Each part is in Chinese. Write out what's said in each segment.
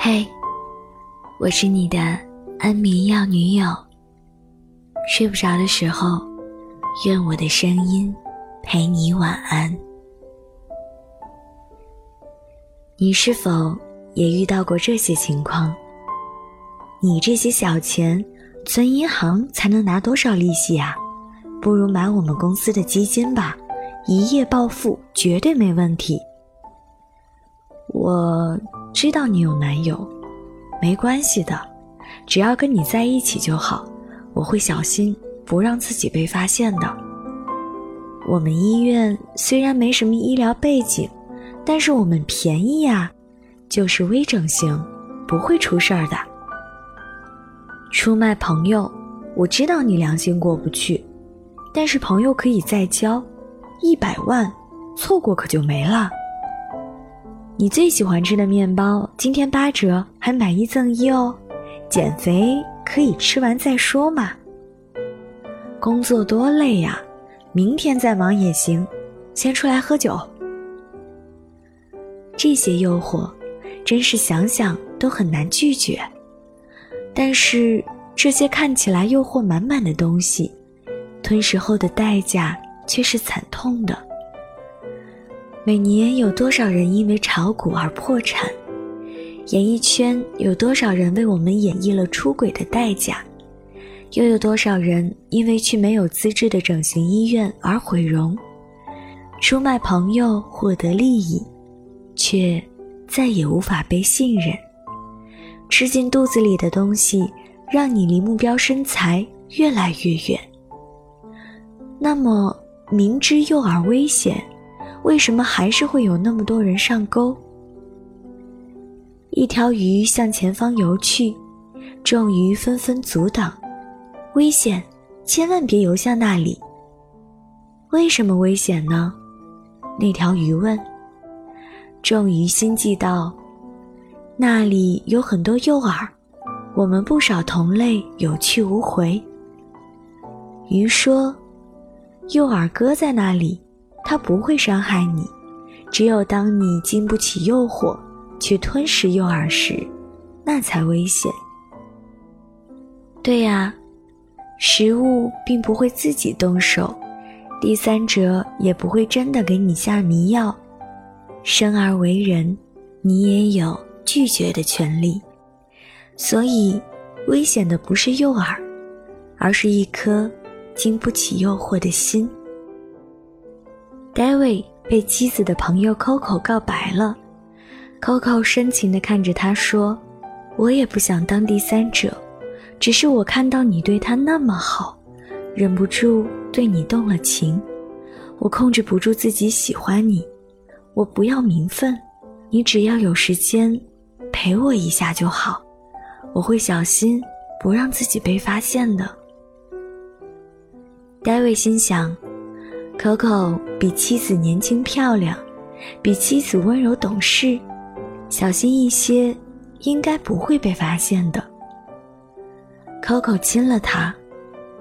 嘿，我是你的安眠药女友。睡不着的时候，愿我的声音陪你晚安。你是否也遇到过这些情况？你这些小钱存银行才能拿多少利息啊？不如买我们公司的基金吧，一夜暴富绝对没问题。我知道你有男友，没关系的，只要跟你在一起就好。我会小心，不让自己被发现的。我们医院虽然没什么医疗背景，但是我们便宜呀，就是微整形，不会出事儿的。出卖朋友，我知道你良心过不去，但是朋友可以再交，一百万，错过可就没了。你最喜欢吃的面包今天八折，还买一赠一哦。减肥可以吃完再说嘛。工作多累呀，明天再忙也行。先出来喝酒。这些诱惑，真是想想都很难拒绝。但是这些看起来诱惑满满的东西，吞食后的代价却是惨痛的。每年有多少人因为炒股而破产？演艺圈有多少人为我们演绎了出轨的代价？又有多少人因为去没有资质的整形医院而毁容？出卖朋友获得利益，却再也无法被信任。吃进肚子里的东西，让你离目标身材越来越远。那么，明知诱饵危险。为什么还是会有那么多人上钩？一条鱼向前方游去，众鱼纷纷阻挡，危险！千万别游向那里。为什么危险呢？那条鱼问。众鱼心悸道：“那里有很多诱饵，我们不少同类有去无回。”鱼说：“诱饵搁在那里。”它不会伤害你，只有当你经不起诱惑去吞食诱饵时，那才危险。对呀，食物并不会自己动手，第三者也不会真的给你下迷药。生而为人，你也有拒绝的权利。所以，危险的不是诱饵，而是一颗经不起诱惑的心。David 被妻子的朋友 Coco 告白了，Coco 深情地看着他说：“我也不想当第三者，只是我看到你对他那么好，忍不住对你动了情。我控制不住自己喜欢你，我不要名分，你只要有时间陪我一下就好，我会小心不让自己被发现的。”David 心想。Coco 比妻子年轻漂亮，比妻子温柔懂事，小心一些，应该不会被发现的。Coco 亲了他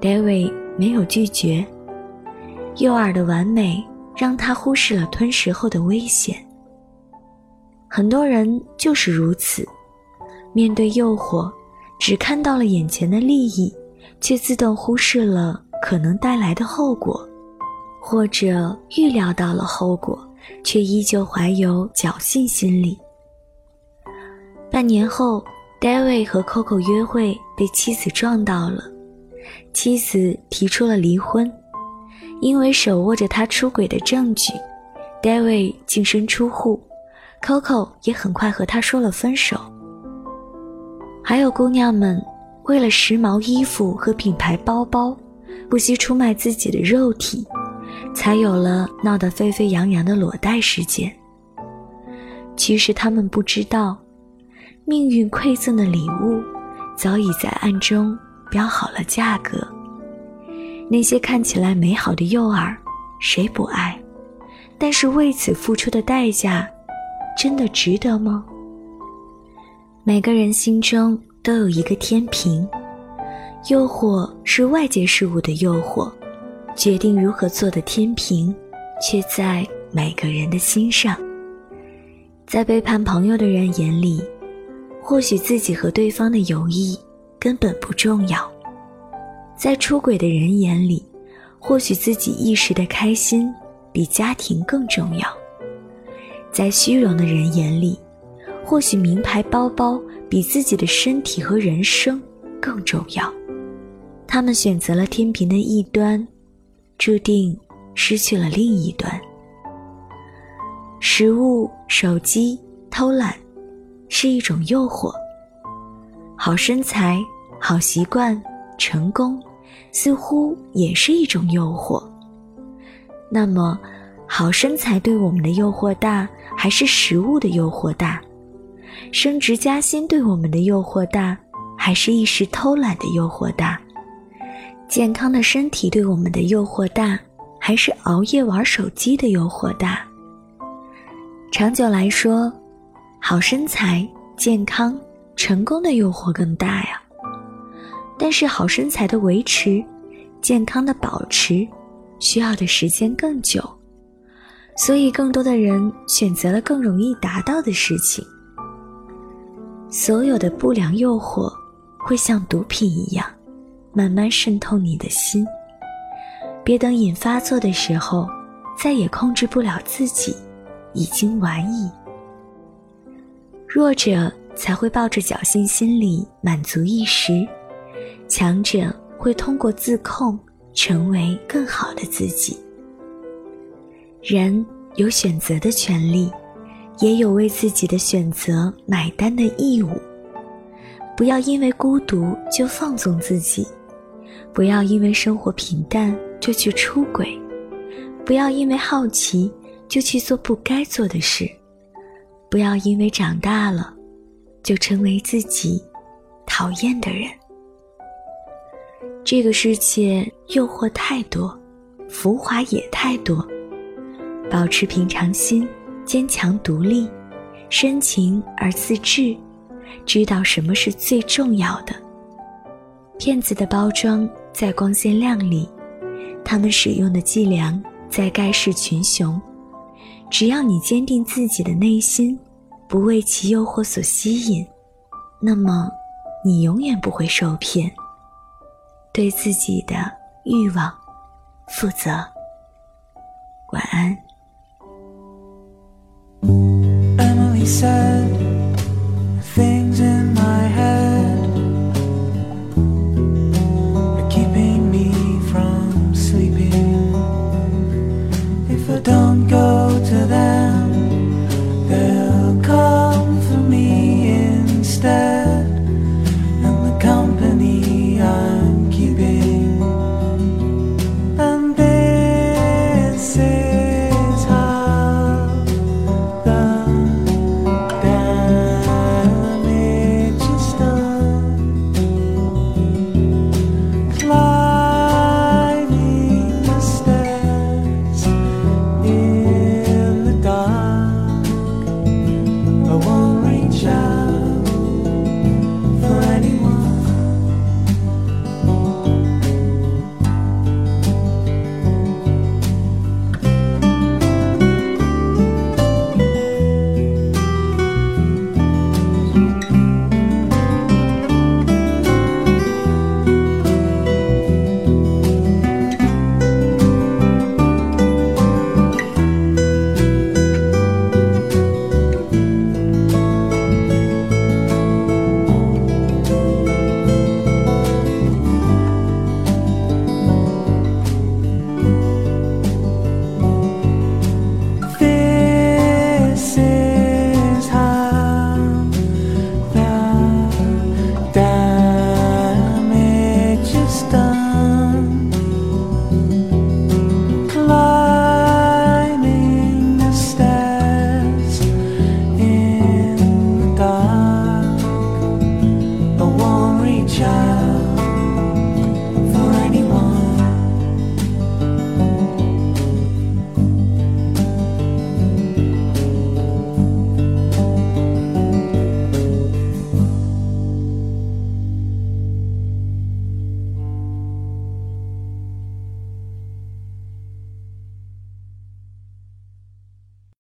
，David 没有拒绝。诱饵的完美让他忽视了吞食后的危险。很多人就是如此，面对诱惑，只看到了眼前的利益，却自动忽视了可能带来的后果。或者预料到了后果，却依旧怀有侥幸心理。半年后，David 和 Coco 约会被妻子撞到了，妻子提出了离婚，因为手握着他出轨的证据，David 净身出户，Coco 也很快和他说了分手。还有姑娘们为了时髦衣服和品牌包包，不惜出卖自己的肉体。才有了闹得沸沸扬扬的裸贷事件。其实他们不知道，命运馈赠的礼物早已在暗中标好了价格。那些看起来美好的诱饵，谁不爱？但是为此付出的代价，真的值得吗？每个人心中都有一个天平，诱惑是外界事物的诱惑。决定如何做的天平，却在每个人的心上。在背叛朋友的人眼里，或许自己和对方的友谊根本不重要。在出轨的人眼里，或许自己一时的开心比家庭更重要；在虚荣的人眼里，或许名牌包包比自己的身体和人生更重要。他们选择了天平的一端，注定失去了另一端。食物、手机、偷懒，是一种诱惑；好身材、好习惯、成功，似乎也是一种诱惑。那么，好身材对我们的诱惑大，还是食物的诱惑大？升职加薪对我们的诱惑大，还是一时偷懒的诱惑大？健康的身体对我们的诱惑大，还是熬夜玩手机的诱惑大？长久来说，好身材、健康、成功的诱惑更大呀。但是好身材的维持、健康的保持，需要的时间更久，所以更多的人选择了更容易达到的事情。所有的不良诱惑，会像毒品一样，慢慢渗透你的心。别等瘾发作的时候，再也控制不了自己。已经晚矣。弱者才会抱着侥幸心理满足一时，强者会通过自控成为更好的自己。人有选择的权利，也有为自己的选择买单的义务。不要因为孤独就放纵自己，不要因为生活平淡就去出轨，不要因为好奇。就去做不该做的事，不要因为长大了，就成为自己讨厌的人。这个世界诱惑太多，浮华也太多。保持平常心，坚强独立，深情而自制，知道什么是最重要的。骗子的包装再光鲜亮丽，他们使用的伎俩再盖世群雄。只要你坚定自己的内心，不为其诱惑所吸引，那么你永远不会受骗。对自己的欲望负责。晚安。